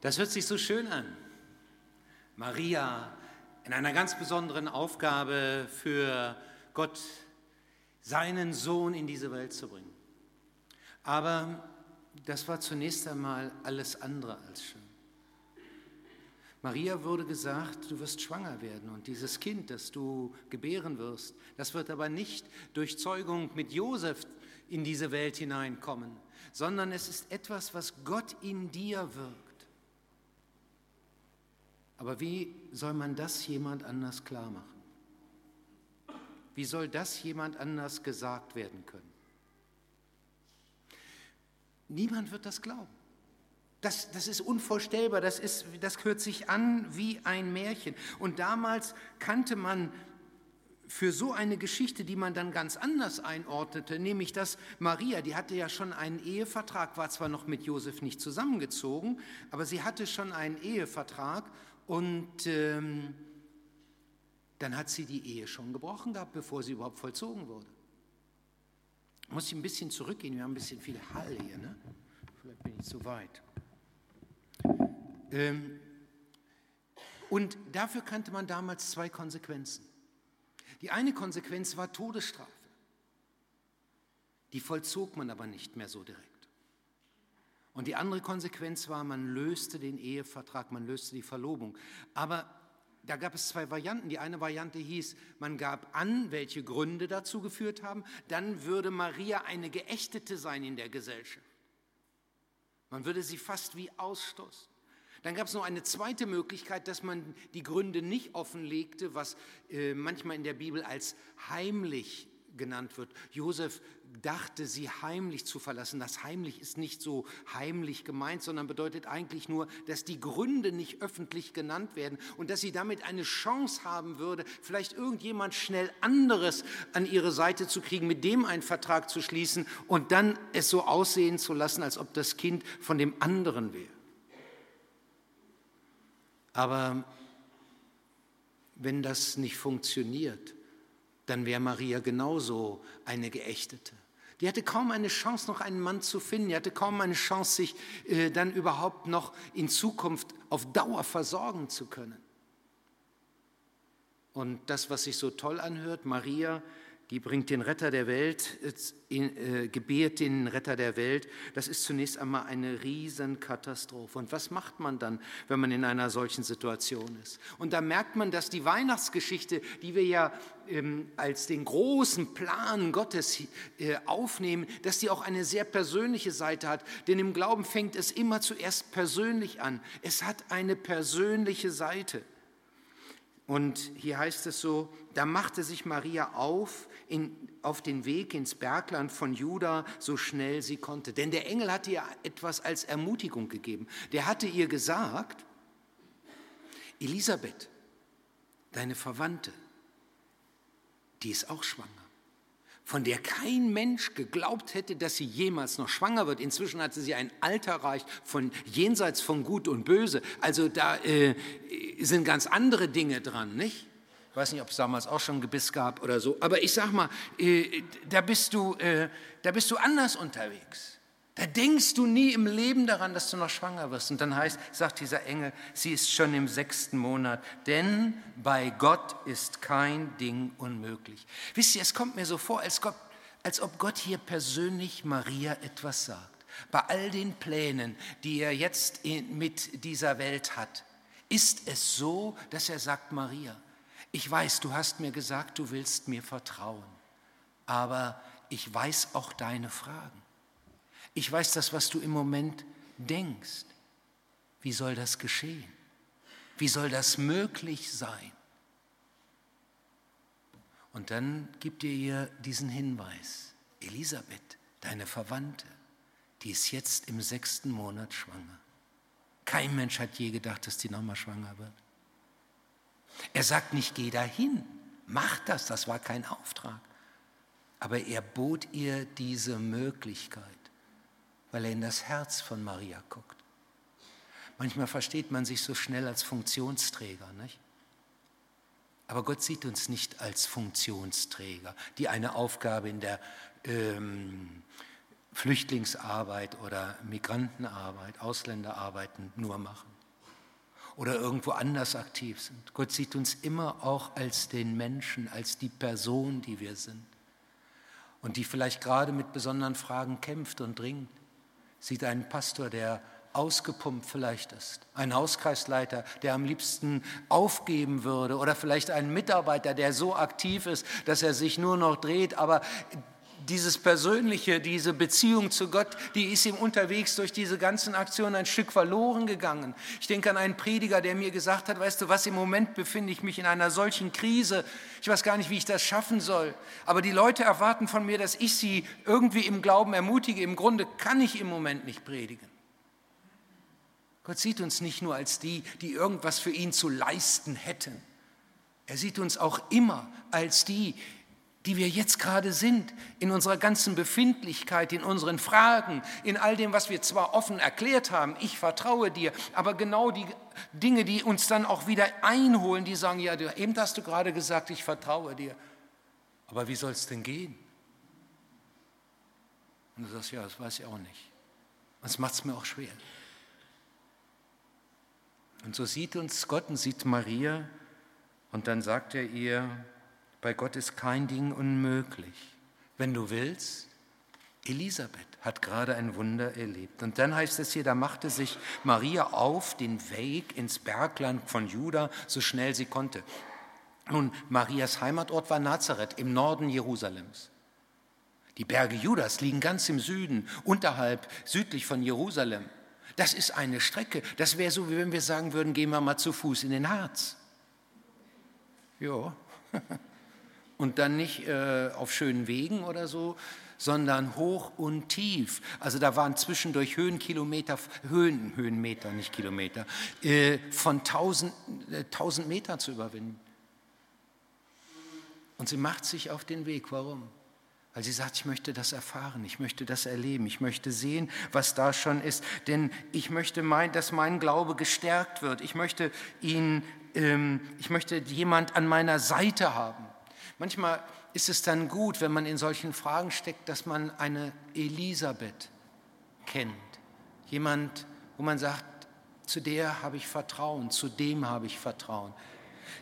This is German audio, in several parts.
Das hört sich so schön an. Maria in einer ganz besonderen Aufgabe für Gott, seinen Sohn in diese Welt zu bringen. Aber das war zunächst einmal alles andere als schön. Maria wurde gesagt, du wirst schwanger werden und dieses Kind, das du gebären wirst, das wird aber nicht durch Zeugung mit Josef in diese Welt hineinkommen, sondern es ist etwas, was Gott in dir wirkt. Aber wie soll man das jemand anders klar machen? Wie soll das jemand anders gesagt werden können? Niemand wird das glauben. Das, das ist unvorstellbar, das, ist, das hört sich an wie ein Märchen. Und damals kannte man für so eine Geschichte, die man dann ganz anders einordnete, nämlich dass Maria, die hatte ja schon einen Ehevertrag, war zwar noch mit Josef nicht zusammengezogen, aber sie hatte schon einen Ehevertrag und ähm, dann hat sie die Ehe schon gebrochen gehabt, bevor sie überhaupt vollzogen wurde. Muss ich ein bisschen zurückgehen, wir haben ein bisschen viel Hall hier, ne? Vielleicht bin ich zu weit. Ähm, und dafür kannte man damals zwei Konsequenzen. Die eine Konsequenz war Todesstrafe. Die vollzog man aber nicht mehr so direkt. Und die andere Konsequenz war, man löste den Ehevertrag, man löste die Verlobung. Aber da gab es zwei Varianten. Die eine Variante hieß, man gab an, welche Gründe dazu geführt haben. Dann würde Maria eine Geächtete sein in der Gesellschaft. Man würde sie fast wie ausstoßen. Dann gab es noch eine zweite Möglichkeit, dass man die Gründe nicht offenlegte, was äh, manchmal in der Bibel als heimlich genannt wird. Josef dachte, sie heimlich zu verlassen. Das heimlich ist nicht so heimlich gemeint, sondern bedeutet eigentlich nur, dass die Gründe nicht öffentlich genannt werden und dass sie damit eine Chance haben würde, vielleicht irgendjemand schnell anderes an ihre Seite zu kriegen, mit dem einen Vertrag zu schließen und dann es so aussehen zu lassen, als ob das Kind von dem anderen wäre. Aber wenn das nicht funktioniert, dann wäre Maria genauso eine Geächtete. Die hatte kaum eine Chance, noch einen Mann zu finden. Die hatte kaum eine Chance, sich äh, dann überhaupt noch in Zukunft auf Dauer versorgen zu können. Und das, was sich so toll anhört, Maria die bringt den Retter der Welt, äh, gebiert den Retter der Welt. Das ist zunächst einmal eine Riesenkatastrophe. Und was macht man dann, wenn man in einer solchen Situation ist? Und da merkt man, dass die Weihnachtsgeschichte, die wir ja ähm, als den großen Plan Gottes äh, aufnehmen, dass die auch eine sehr persönliche Seite hat. Denn im Glauben fängt es immer zuerst persönlich an. Es hat eine persönliche Seite. Und hier heißt es so, da machte sich Maria auf in, auf den Weg ins Bergland von Juda, so schnell sie konnte. Denn der Engel hatte ihr etwas als Ermutigung gegeben. Der hatte ihr gesagt, Elisabeth, deine Verwandte, die ist auch schwanger von der kein Mensch geglaubt hätte, dass sie jemals noch schwanger wird. Inzwischen hatte sie ein Alter erreicht von jenseits von Gut und Böse. Also da äh, sind ganz andere Dinge dran, nicht? Ich weiß nicht, ob es damals auch schon Gebiss gab oder so. Aber ich sag mal, äh, da, bist du, äh, da bist du anders unterwegs. Da denkst du nie im Leben daran, dass du noch schwanger wirst. Und dann heißt, sagt dieser Engel, sie ist schon im sechsten Monat, denn bei Gott ist kein Ding unmöglich. Wisst ihr, es kommt mir so vor, als, Gott, als ob Gott hier persönlich Maria etwas sagt. Bei all den Plänen, die er jetzt mit dieser Welt hat, ist es so, dass er sagt, Maria, ich weiß, du hast mir gesagt, du willst mir vertrauen, aber ich weiß auch deine Fragen. Ich weiß das, was du im Moment denkst. Wie soll das geschehen? Wie soll das möglich sein? Und dann gibt ihr ihr diesen Hinweis. Elisabeth, deine Verwandte, die ist jetzt im sechsten Monat schwanger. Kein Mensch hat je gedacht, dass die nochmal schwanger wird. Er sagt nicht, geh dahin, mach das, das war kein Auftrag. Aber er bot ihr diese Möglichkeit weil er in das Herz von Maria guckt. Manchmal versteht man sich so schnell als Funktionsträger, nicht? Aber Gott sieht uns nicht als Funktionsträger, die eine Aufgabe in der ähm, Flüchtlingsarbeit oder Migrantenarbeit, Ausländerarbeiten nur machen oder irgendwo anders aktiv sind. Gott sieht uns immer auch als den Menschen, als die Person, die wir sind und die vielleicht gerade mit besonderen Fragen kämpft und dringt. Sieht einen Pastor, der ausgepumpt vielleicht ist, ein Hauskreisleiter, der am liebsten aufgeben würde oder vielleicht ein Mitarbeiter, der so aktiv ist, dass er sich nur noch dreht, aber dieses Persönliche, diese Beziehung zu Gott, die ist ihm unterwegs durch diese ganzen Aktionen ein Stück verloren gegangen. Ich denke an einen Prediger, der mir gesagt hat, weißt du was, im Moment befinde ich mich in einer solchen Krise, ich weiß gar nicht, wie ich das schaffen soll, aber die Leute erwarten von mir, dass ich sie irgendwie im Glauben ermutige. Im Grunde kann ich im Moment nicht predigen. Gott sieht uns nicht nur als die, die irgendwas für ihn zu leisten hätten. Er sieht uns auch immer als die, die wir jetzt gerade sind, in unserer ganzen Befindlichkeit, in unseren Fragen, in all dem, was wir zwar offen erklärt haben, ich vertraue dir, aber genau die Dinge, die uns dann auch wieder einholen, die sagen, ja, eben hast du gerade gesagt, ich vertraue dir, aber wie soll es denn gehen? Und du sagst, ja, das weiß ich auch nicht. Das macht es mir auch schwer. Und so sieht uns Gott und sieht Maria und dann sagt er ihr, bei Gott ist kein Ding unmöglich. Wenn du willst, Elisabeth hat gerade ein Wunder erlebt. Und dann heißt es hier, da machte sich Maria auf den Weg ins Bergland von Juda, so schnell sie konnte. Nun, Marias Heimatort war Nazareth im Norden Jerusalems. Die Berge Judas liegen ganz im Süden, unterhalb, südlich von Jerusalem. Das ist eine Strecke. Das wäre so, wie wenn wir sagen würden, gehen wir mal zu Fuß in den Harz. Ja. und dann nicht äh, auf schönen Wegen oder so, sondern hoch und tief. Also da waren zwischendurch Höhenkilometer, Höhen, Höhenmeter, nicht Kilometer, äh, von 1000, äh, 1000 Meter zu überwinden. Und sie macht sich auf den Weg. Warum? Weil sie sagt, ich möchte das erfahren, ich möchte das erleben, ich möchte sehen, was da schon ist. Denn ich möchte, mein, dass mein Glaube gestärkt wird. Ich möchte ihn, ähm, ich möchte jemand an meiner Seite haben. Manchmal ist es dann gut, wenn man in solchen Fragen steckt, dass man eine Elisabeth kennt. Jemand, wo man sagt, zu der habe ich Vertrauen, zu dem habe ich Vertrauen.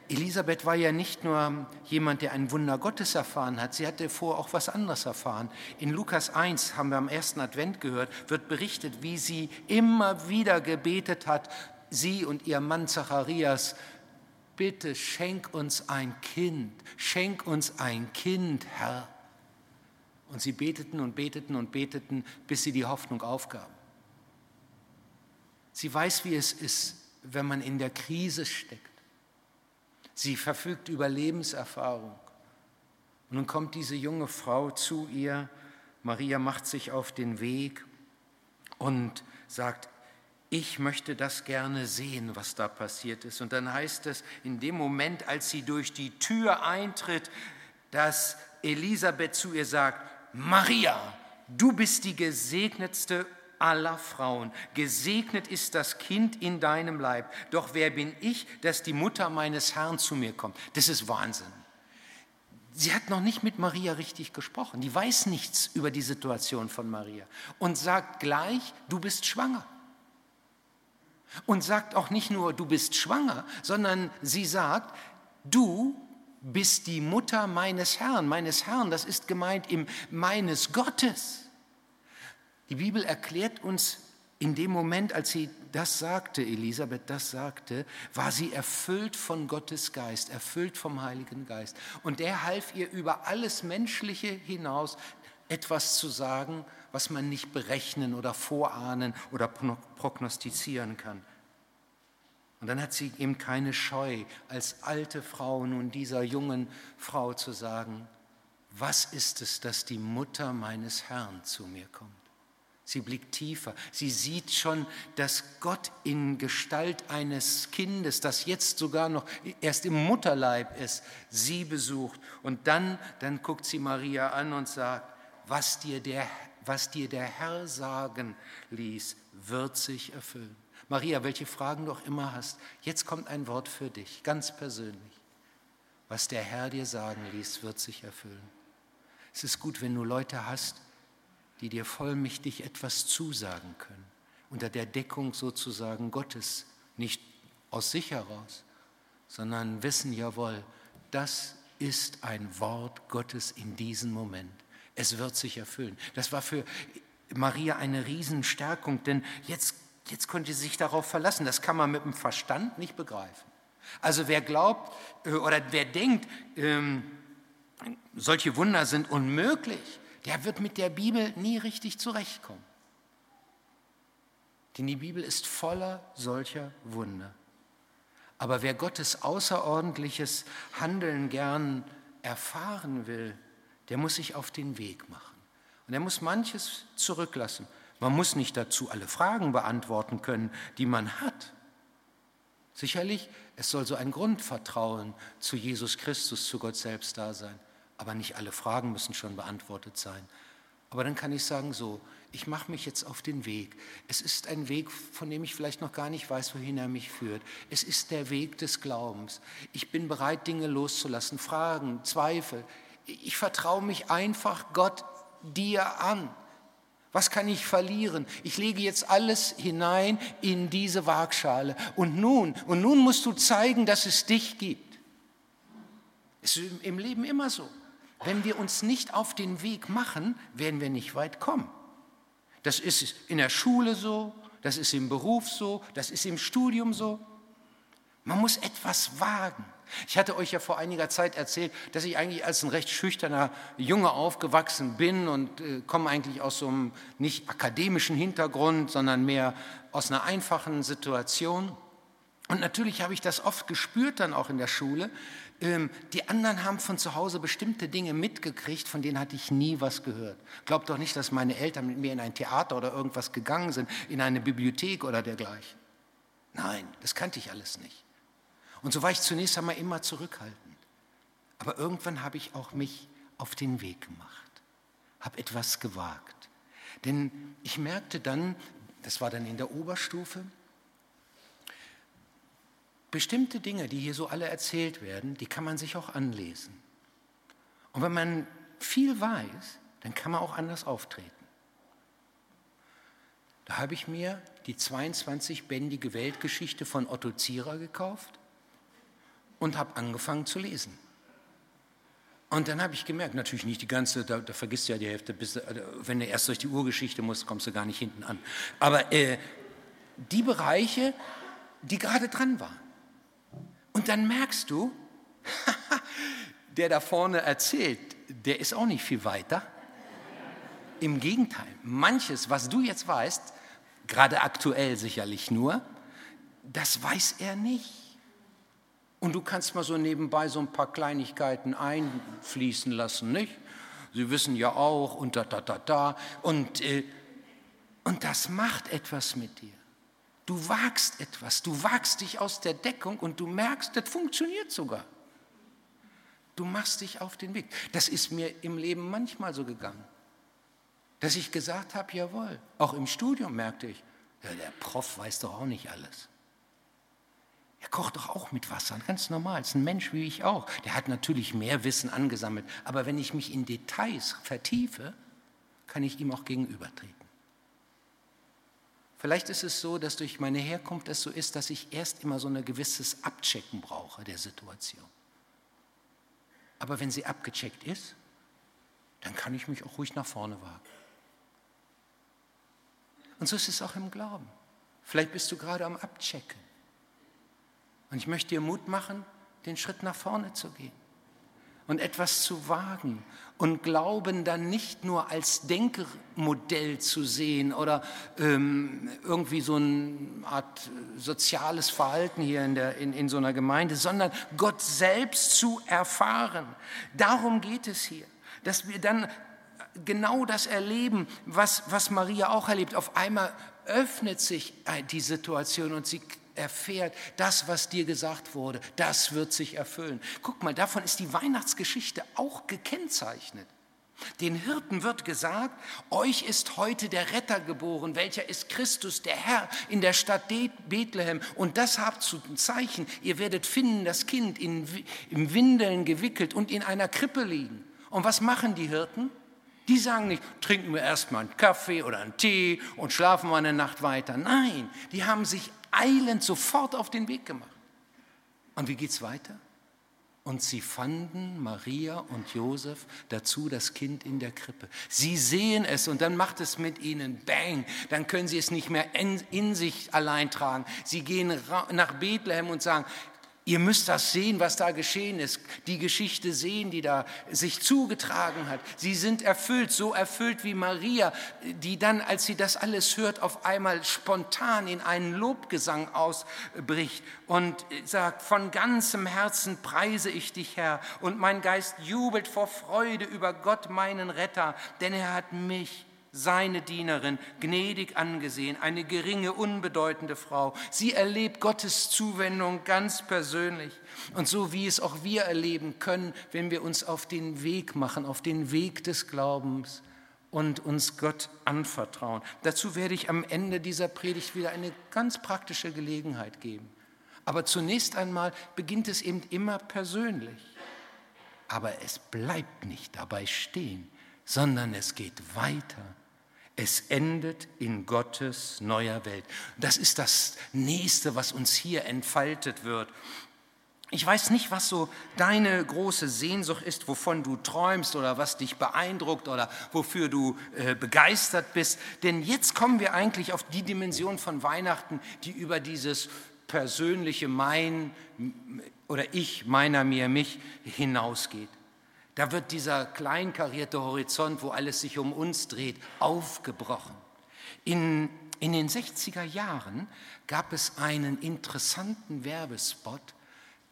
Elisabeth war ja nicht nur jemand, der ein Wunder Gottes erfahren hat, sie hatte vorher auch was anderes erfahren. In Lukas 1 haben wir am ersten Advent gehört, wird berichtet, wie sie immer wieder gebetet hat, sie und ihr Mann Zacharias, bitte schenk uns ein Kind, schenk uns ein Kind, Herr. Und sie beteten und beteten und beteten, bis sie die Hoffnung aufgaben. Sie weiß, wie es ist, wenn man in der Krise steckt. Sie verfügt über Lebenserfahrung. Und nun kommt diese junge Frau zu ihr. Maria macht sich auf den Weg und sagt, ich möchte das gerne sehen, was da passiert ist. Und dann heißt es, in dem Moment, als sie durch die Tür eintritt, dass Elisabeth zu ihr sagt, Maria, du bist die gesegnetste aller Frauen. Gesegnet ist das Kind in deinem Leib. Doch wer bin ich, dass die Mutter meines Herrn zu mir kommt? Das ist Wahnsinn. Sie hat noch nicht mit Maria richtig gesprochen. Die weiß nichts über die Situation von Maria und sagt gleich, du bist schwanger. Und sagt auch nicht nur, du bist schwanger, sondern sie sagt, du bist die Mutter meines Herrn. Meines Herrn, das ist gemeint im meines Gottes. Die Bibel erklärt uns, in dem Moment, als sie das sagte, Elisabeth das sagte, war sie erfüllt von Gottes Geist, erfüllt vom Heiligen Geist. Und der half ihr über alles Menschliche hinaus etwas zu sagen, was man nicht berechnen oder vorahnen oder prognostizieren kann. Und dann hat sie eben keine Scheu, als alte Frau nun dieser jungen Frau zu sagen, was ist es, dass die Mutter meines Herrn zu mir kommt? Sie blickt tiefer. Sie sieht schon, dass Gott in Gestalt eines Kindes, das jetzt sogar noch erst im Mutterleib ist, sie besucht. Und dann, dann guckt sie Maria an und sagt, was dir der was dir der Herr sagen ließ, wird sich erfüllen. Maria, welche Fragen du auch immer hast, jetzt kommt ein Wort für dich, ganz persönlich. Was der Herr dir sagen ließ, wird sich erfüllen. Es ist gut, wenn du Leute hast, die dir vollmächtig etwas zusagen können, unter der Deckung sozusagen Gottes, nicht aus sich heraus, sondern wissen, jawohl, das ist ein Wort Gottes in diesem Moment. Es wird sich erfüllen. Das war für Maria eine Riesenstärkung, denn jetzt, jetzt konnte sie sich darauf verlassen. Das kann man mit dem Verstand nicht begreifen. Also wer glaubt äh, oder wer denkt, ähm, solche Wunder sind unmöglich, der wird mit der Bibel nie richtig zurechtkommen. Denn die Bibel ist voller solcher Wunder. Aber wer Gottes außerordentliches Handeln gern erfahren will, der muss sich auf den Weg machen. Und er muss manches zurücklassen. Man muss nicht dazu alle Fragen beantworten können, die man hat. Sicherlich, es soll so ein Grundvertrauen zu Jesus Christus, zu Gott selbst da sein. Aber nicht alle Fragen müssen schon beantwortet sein. Aber dann kann ich sagen, so, ich mache mich jetzt auf den Weg. Es ist ein Weg, von dem ich vielleicht noch gar nicht weiß, wohin er mich führt. Es ist der Weg des Glaubens. Ich bin bereit, Dinge loszulassen, Fragen, Zweifel. Ich vertraue mich einfach Gott dir an. Was kann ich verlieren? Ich lege jetzt alles hinein in diese Waagschale. Und nun, und nun musst du zeigen, dass es dich gibt. Es ist im Leben immer so. Wenn wir uns nicht auf den Weg machen, werden wir nicht weit kommen. Das ist in der Schule so, das ist im Beruf so, das ist im Studium so. Man muss etwas wagen. Ich hatte euch ja vor einiger Zeit erzählt, dass ich eigentlich als ein recht schüchterner Junge aufgewachsen bin und äh, komme eigentlich aus so einem nicht akademischen Hintergrund, sondern mehr aus einer einfachen Situation. Und natürlich habe ich das oft gespürt dann auch in der Schule, ähm, die anderen haben von zu Hause bestimmte Dinge mitgekriegt, von denen hatte ich nie was gehört. Glaubt doch nicht, dass meine Eltern mit mir in ein Theater oder irgendwas gegangen sind, in eine Bibliothek oder dergleichen. Nein, das kannte ich alles nicht. Und so war ich zunächst einmal immer zurückhaltend. Aber irgendwann habe ich auch mich auf den Weg gemacht, habe etwas gewagt. Denn ich merkte dann, das war dann in der Oberstufe, bestimmte Dinge, die hier so alle erzählt werden, die kann man sich auch anlesen. Und wenn man viel weiß, dann kann man auch anders auftreten. Da habe ich mir die 22-bändige Weltgeschichte von Otto Zierer gekauft und habe angefangen zu lesen. Und dann habe ich gemerkt, natürlich nicht die ganze, da, da vergisst du ja die Hälfte, bis, äh, wenn du erst durch die Urgeschichte musst, kommst du gar nicht hinten an. Aber äh, die Bereiche, die gerade dran waren. Und dann merkst du, der da vorne erzählt, der ist auch nicht viel weiter. Im Gegenteil, manches, was du jetzt weißt, gerade aktuell sicherlich nur, das weiß er nicht. Und du kannst mal so nebenbei so ein paar Kleinigkeiten einfließen lassen, nicht? Sie wissen ja auch und da, da, da, da. Und, äh, und das macht etwas mit dir. Du wagst etwas, du wagst dich aus der Deckung und du merkst, das funktioniert sogar. Du machst dich auf den Weg. Das ist mir im Leben manchmal so gegangen, dass ich gesagt habe, jawohl, auch im Studium merkte ich, ja, der Prof weiß doch auch nicht alles. Er kocht doch auch mit Wasser, ganz normal, ist ein Mensch wie ich auch. Der hat natürlich mehr Wissen angesammelt, aber wenn ich mich in Details vertiefe, kann ich ihm auch gegenübertreten. Vielleicht ist es so, dass durch meine Herkunft es so ist, dass ich erst immer so ein gewisses Abchecken brauche der Situation. Aber wenn sie abgecheckt ist, dann kann ich mich auch ruhig nach vorne wagen. Und so ist es auch im Glauben. Vielleicht bist du gerade am Abchecken. Und ich möchte dir Mut machen, den Schritt nach vorne zu gehen und etwas zu wagen und Glauben dann nicht nur als Denkmodell zu sehen oder ähm, irgendwie so eine Art soziales Verhalten hier in, der, in, in so einer Gemeinde, sondern Gott selbst zu erfahren. Darum geht es hier, dass wir dann genau das erleben, was, was Maria auch erlebt. Auf einmal öffnet sich die Situation und sie erfährt, das, was dir gesagt wurde, das wird sich erfüllen. Guck mal, davon ist die Weihnachtsgeschichte auch gekennzeichnet. Den Hirten wird gesagt, euch ist heute der Retter geboren, welcher ist Christus, der Herr, in der Stadt Bethlehem. Und das habt zu Zeichen, ihr werdet finden, das Kind in, im Windeln gewickelt und in einer Krippe liegen. Und was machen die Hirten? Die sagen nicht, trinken wir erstmal einen Kaffee oder einen Tee und schlafen mal eine Nacht weiter. Nein, die haben sich eilend sofort auf den Weg gemacht. Und wie geht's weiter? Und sie fanden Maria und Josef dazu das Kind in der Krippe. Sie sehen es und dann macht es mit ihnen Bang. Dann können sie es nicht mehr in, in sich allein tragen. Sie gehen nach Bethlehem und sagen, Ihr müsst das sehen, was da geschehen ist, die Geschichte sehen, die da sich zugetragen hat. Sie sind erfüllt, so erfüllt wie Maria, die dann, als sie das alles hört, auf einmal spontan in einen Lobgesang ausbricht und sagt, von ganzem Herzen preise ich dich, Herr, und mein Geist jubelt vor Freude über Gott, meinen Retter, denn er hat mich seine Dienerin, gnädig angesehen, eine geringe, unbedeutende Frau. Sie erlebt Gottes Zuwendung ganz persönlich. Und so wie es auch wir erleben können, wenn wir uns auf den Weg machen, auf den Weg des Glaubens und uns Gott anvertrauen. Dazu werde ich am Ende dieser Predigt wieder eine ganz praktische Gelegenheit geben. Aber zunächst einmal beginnt es eben immer persönlich. Aber es bleibt nicht dabei stehen, sondern es geht weiter. Es endet in Gottes neuer Welt. Das ist das Nächste, was uns hier entfaltet wird. Ich weiß nicht, was so deine große Sehnsucht ist, wovon du träumst oder was dich beeindruckt oder wofür du äh, begeistert bist. Denn jetzt kommen wir eigentlich auf die Dimension von Weihnachten, die über dieses persönliche Mein oder Ich, meiner, mir, mich hinausgeht. Da wird dieser kleinkarierte Horizont, wo alles sich um uns dreht, aufgebrochen. In, in den 60er Jahren gab es einen interessanten Werbespot,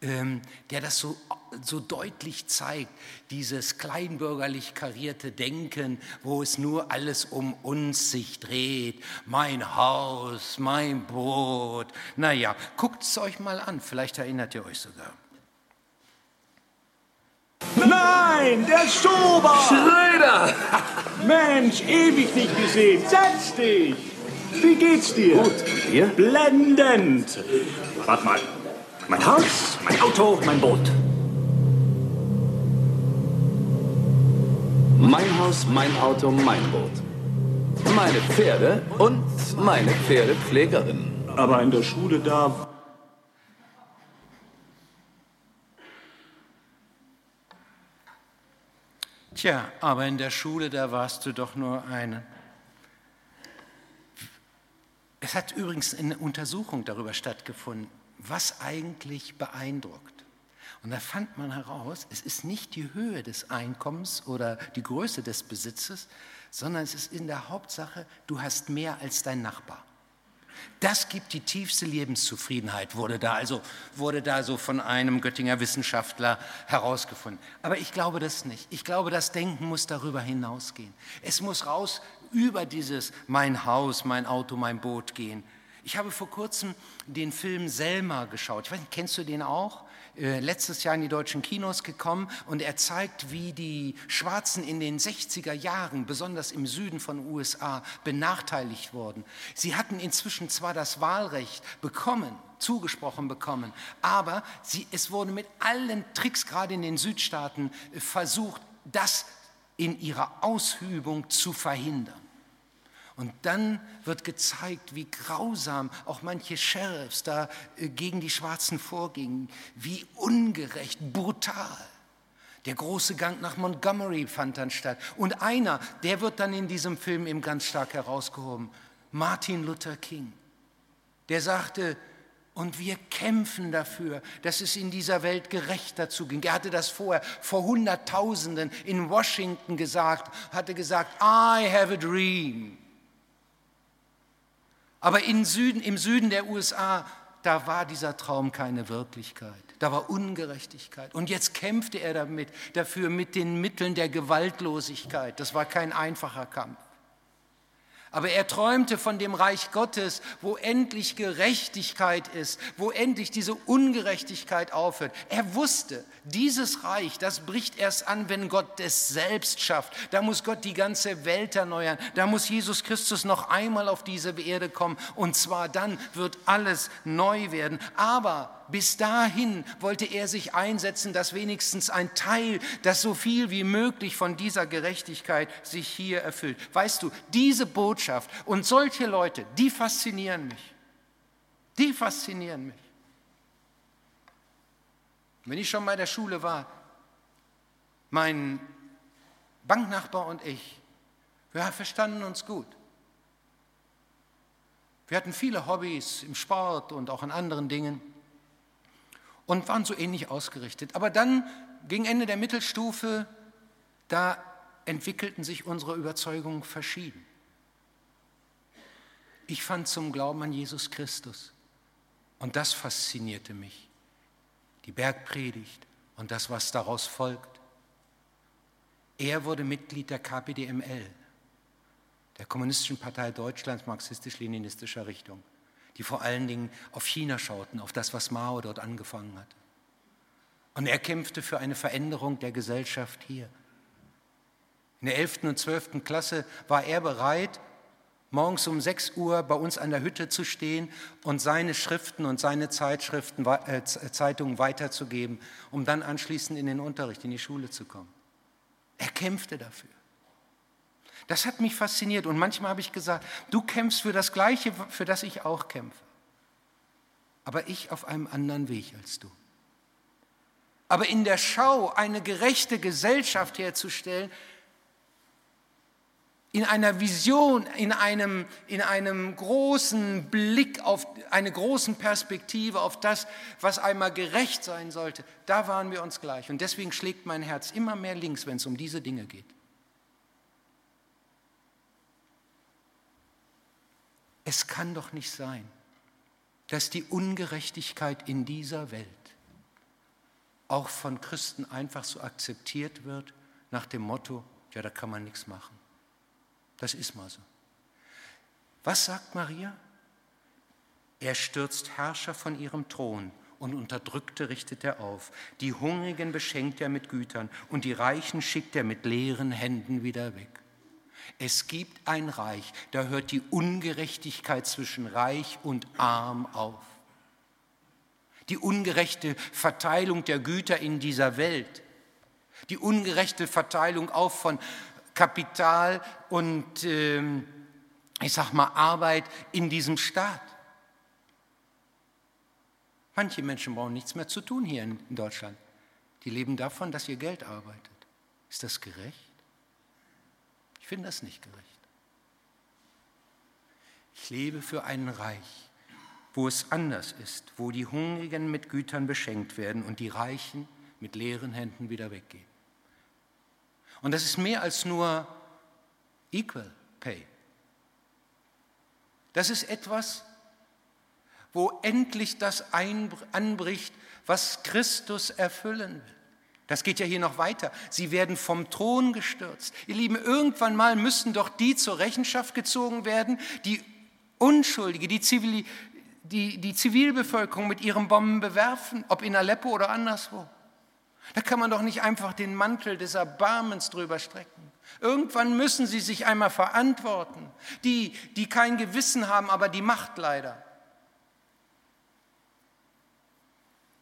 ähm, der das so, so deutlich zeigt, dieses kleinbürgerlich karierte Denken, wo es nur alles um uns sich dreht, mein Haus, mein Boot. Naja, guckt es euch mal an, vielleicht erinnert ihr euch sogar. Nein, der Schober! Schröder! Mensch, ewig nicht gesehen. Setz dich! Wie geht's dir? Gut, und dir? Blendend! Warte mal. Mein Haus, mein Auto, mein Boot. Mein Haus, mein Auto, mein Boot. Meine Pferde und meine Pferdepflegerin. Aber in der Schule da Tja, aber in der Schule, da warst du doch nur eine. Es hat übrigens eine Untersuchung darüber stattgefunden, was eigentlich beeindruckt. Und da fand man heraus, es ist nicht die Höhe des Einkommens oder die Größe des Besitzes, sondern es ist in der Hauptsache, du hast mehr als dein Nachbar. Das gibt die tiefste Lebenszufriedenheit, wurde da also wurde da so von einem Göttinger Wissenschaftler herausgefunden. Aber ich glaube das nicht. Ich glaube, das Denken muss darüber hinausgehen. Es muss raus über dieses mein Haus, mein Auto, mein Boot gehen. Ich habe vor kurzem den Film Selma geschaut. Ich weiß nicht, kennst du den auch? Äh, letztes Jahr in die deutschen Kinos gekommen und er zeigt, wie die Schwarzen in den 60er Jahren, besonders im Süden von USA, benachteiligt wurden. Sie hatten inzwischen zwar das Wahlrecht bekommen, zugesprochen bekommen, aber sie, es wurde mit allen Tricks, gerade in den Südstaaten, äh, versucht, das in ihrer Ausübung zu verhindern. Und dann wird gezeigt, wie grausam auch manche Sheriffs da äh, gegen die Schwarzen vorgingen, wie ungerecht, brutal. Der große Gang nach Montgomery fand dann statt. Und einer, der wird dann in diesem Film eben ganz stark herausgehoben, Martin Luther King. Der sagte, und wir kämpfen dafür, dass es in dieser Welt gerechter zuging. Er hatte das vorher vor Hunderttausenden in Washington gesagt, hatte gesagt, I have a dream. Aber Süden, im Süden der USA, da war dieser Traum keine Wirklichkeit. Da war Ungerechtigkeit. Und jetzt kämpfte er damit, dafür mit den Mitteln der Gewaltlosigkeit. Das war kein einfacher Kampf. Aber er träumte von dem Reich Gottes, wo endlich Gerechtigkeit ist, wo endlich diese Ungerechtigkeit aufhört. Er wusste, dieses Reich, das bricht erst an, wenn Gott es selbst schafft. Da muss Gott die ganze Welt erneuern. Da muss Jesus Christus noch einmal auf diese Erde kommen. Und zwar dann wird alles neu werden. Aber bis dahin wollte er sich einsetzen, dass wenigstens ein Teil, dass so viel wie möglich von dieser Gerechtigkeit sich hier erfüllt. Weißt du, diese Botschaft und solche Leute, die faszinieren mich. Die faszinieren mich. Wenn ich schon bei der Schule war, mein Banknachbar und ich, wir verstanden uns gut. Wir hatten viele Hobbys im Sport und auch in anderen Dingen und waren so ähnlich ausgerichtet. Aber dann, gegen Ende der Mittelstufe, da entwickelten sich unsere Überzeugungen verschieden. Ich fand zum Glauben an Jesus Christus und das faszinierte mich. Die Bergpredigt und das, was daraus folgt. Er wurde Mitglied der KPDML, der Kommunistischen Partei Deutschlands marxistisch-leninistischer Richtung, die vor allen Dingen auf China schauten, auf das, was Mao dort angefangen hat. Und er kämpfte für eine Veränderung der Gesellschaft hier. In der 11. und 12. Klasse war er bereit, morgens um 6 Uhr bei uns an der Hütte zu stehen und seine Schriften und seine Zeitschriften, äh, Zeitungen weiterzugeben, um dann anschließend in den Unterricht, in die Schule zu kommen. Er kämpfte dafür. Das hat mich fasziniert und manchmal habe ich gesagt, du kämpfst für das Gleiche, für das ich auch kämpfe. Aber ich auf einem anderen Weg als du. Aber in der Schau eine gerechte Gesellschaft herzustellen, in einer Vision, in einem, in einem großen Blick auf eine großen Perspektive auf das, was einmal gerecht sein sollte, da waren wir uns gleich. Und deswegen schlägt mein Herz immer mehr links, wenn es um diese Dinge geht. Es kann doch nicht sein, dass die Ungerechtigkeit in dieser Welt auch von Christen einfach so akzeptiert wird nach dem Motto, ja, da kann man nichts machen. Das ist mal so. Was sagt Maria? Er stürzt Herrscher von ihrem Thron und Unterdrückte richtet er auf. Die Hungrigen beschenkt er mit Gütern und die Reichen schickt er mit leeren Händen wieder weg. Es gibt ein Reich, da hört die Ungerechtigkeit zwischen Reich und Arm auf. Die ungerechte Verteilung der Güter in dieser Welt, die ungerechte Verteilung auch von Kapital und ähm, ich sag mal Arbeit in diesem Staat. Manche Menschen brauchen nichts mehr zu tun hier in Deutschland. Die leben davon, dass ihr Geld arbeitet. Ist das gerecht? Ich finde das nicht gerecht. Ich lebe für ein Reich, wo es anders ist, wo die Hungrigen mit Gütern beschenkt werden und die Reichen mit leeren Händen wieder weggehen. Und das ist mehr als nur Equal Pay. Das ist etwas, wo endlich das anbricht, was Christus erfüllen will. Das geht ja hier noch weiter. Sie werden vom Thron gestürzt. Ihr Lieben, irgendwann mal müssen doch die zur Rechenschaft gezogen werden, die Unschuldige, die, Zivil, die, die Zivilbevölkerung mit ihren Bomben bewerfen, ob in Aleppo oder anderswo. Da kann man doch nicht einfach den Mantel des Erbarmens drüber strecken. Irgendwann müssen sie sich einmal verantworten. Die, die kein Gewissen haben, aber die Macht leider.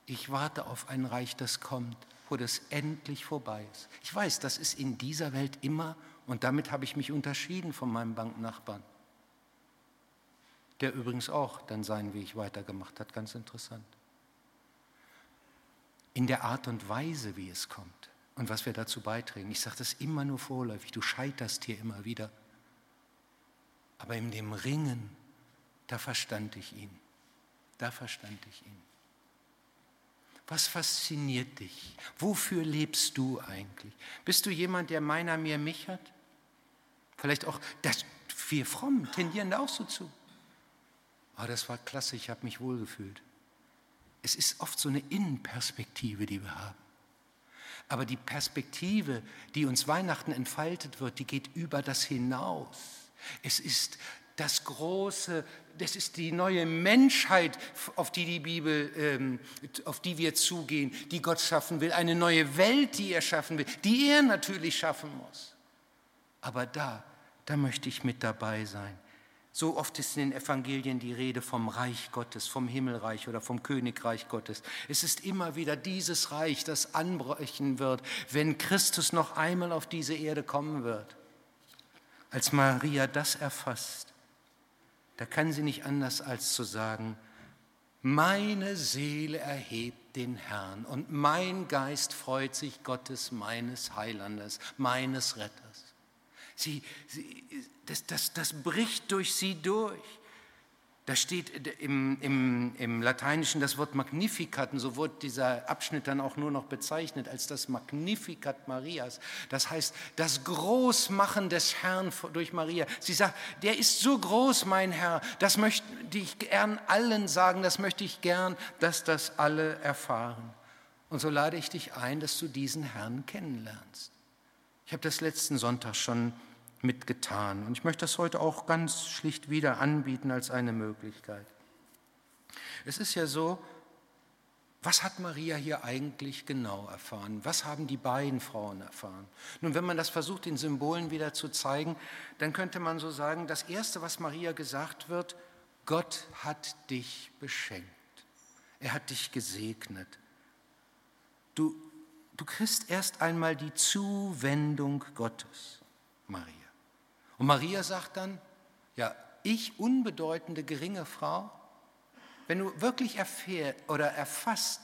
Ich warte auf ein Reich, das kommt wo das endlich vorbei ist. Ich weiß, das ist in dieser Welt immer, und damit habe ich mich unterschieden von meinem Banknachbarn, der übrigens auch dann seinen Weg weitergemacht hat, ganz interessant. In der Art und Weise, wie es kommt und was wir dazu beitragen. Ich sage das immer nur vorläufig, du scheiterst hier immer wieder. Aber in dem Ringen, da verstand ich ihn. Da verstand ich ihn. Was fasziniert dich? Wofür lebst du eigentlich? Bist du jemand, der meiner mir mich hat? Vielleicht auch, das, wir fromm tendieren da auch so zu. Oh, das war klasse, ich habe mich wohlgefühlt. Es ist oft so eine Innenperspektive, die wir haben. Aber die Perspektive, die uns Weihnachten entfaltet wird, die geht über das hinaus. Es ist das große, das ist die neue Menschheit, auf die die Bibel, ähm, auf die wir zugehen, die Gott schaffen will, eine neue Welt, die er schaffen will, die er natürlich schaffen muss. Aber da, da möchte ich mit dabei sein, So oft ist in den Evangelien die Rede vom Reich Gottes, vom Himmelreich oder vom Königreich Gottes. Es ist immer wieder dieses Reich, das anbrechen wird, wenn Christus noch einmal auf diese Erde kommen wird. Als Maria das erfasst, da kann sie nicht anders als zu sagen, meine Seele erhebt den Herrn und mein Geist freut sich Gottes, meines Heilandes, meines Retters. Sie, sie, das, das, das bricht durch sie durch. Da steht im, im, im Lateinischen das Wort Magnificat, und so wird dieser Abschnitt dann auch nur noch bezeichnet als das Magnificat Marias. Das heißt, das Großmachen des Herrn durch Maria. Sie sagt, der ist so groß, mein Herr, das möchte ich gern allen sagen, das möchte ich gern, dass das alle erfahren. Und so lade ich dich ein, dass du diesen Herrn kennenlernst. Ich habe das letzten Sonntag schon mitgetan. Und ich möchte das heute auch ganz schlicht wieder anbieten als eine Möglichkeit. Es ist ja so, was hat Maria hier eigentlich genau erfahren? Was haben die beiden Frauen erfahren? Nun, wenn man das versucht, in Symbolen wieder zu zeigen, dann könnte man so sagen, das Erste, was Maria gesagt wird, Gott hat dich beschenkt. Er hat dich gesegnet. Du, du kriegst erst einmal die Zuwendung Gottes, Maria. Und Maria sagt dann, ja, ich unbedeutende geringe Frau, wenn du wirklich erfährst oder erfasst,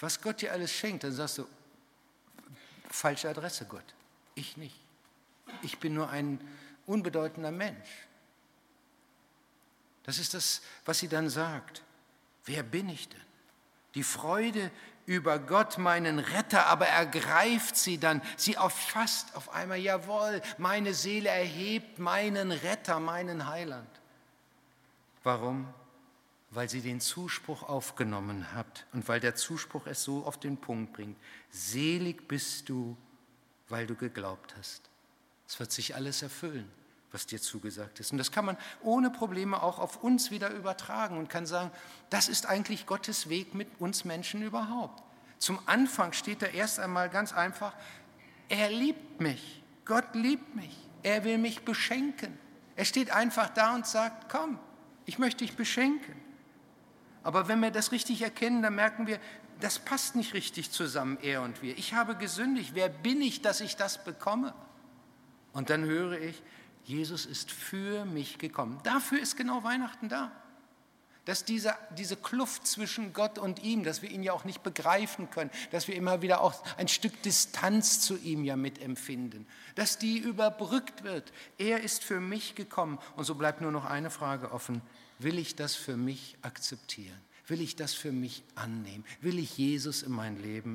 was Gott dir alles schenkt, dann sagst du, falsche Adresse Gott, ich nicht. Ich bin nur ein unbedeutender Mensch. Das ist das, was sie dann sagt. Wer bin ich denn? Die Freude über Gott, meinen Retter, aber ergreift sie dann. Sie erfasst auf einmal, jawohl, meine Seele erhebt meinen Retter, meinen Heiland. Warum? Weil sie den Zuspruch aufgenommen hat und weil der Zuspruch es so auf den Punkt bringt. Selig bist du, weil du geglaubt hast. Es wird sich alles erfüllen was dir zugesagt ist. Und das kann man ohne Probleme auch auf uns wieder übertragen und kann sagen, das ist eigentlich Gottes Weg mit uns Menschen überhaupt. Zum Anfang steht da erst einmal ganz einfach, er liebt mich, Gott liebt mich, er will mich beschenken. Er steht einfach da und sagt, komm, ich möchte dich beschenken. Aber wenn wir das richtig erkennen, dann merken wir, das passt nicht richtig zusammen, er und wir. Ich habe gesündigt, wer bin ich, dass ich das bekomme? Und dann höre ich, Jesus ist für mich gekommen. Dafür ist genau Weihnachten da. Dass diese, diese Kluft zwischen Gott und ihm, dass wir ihn ja auch nicht begreifen können, dass wir immer wieder auch ein Stück Distanz zu ihm ja mitempfinden, dass die überbrückt wird. Er ist für mich gekommen. Und so bleibt nur noch eine Frage offen. Will ich das für mich akzeptieren? Will ich das für mich annehmen? Will ich Jesus in mein Leben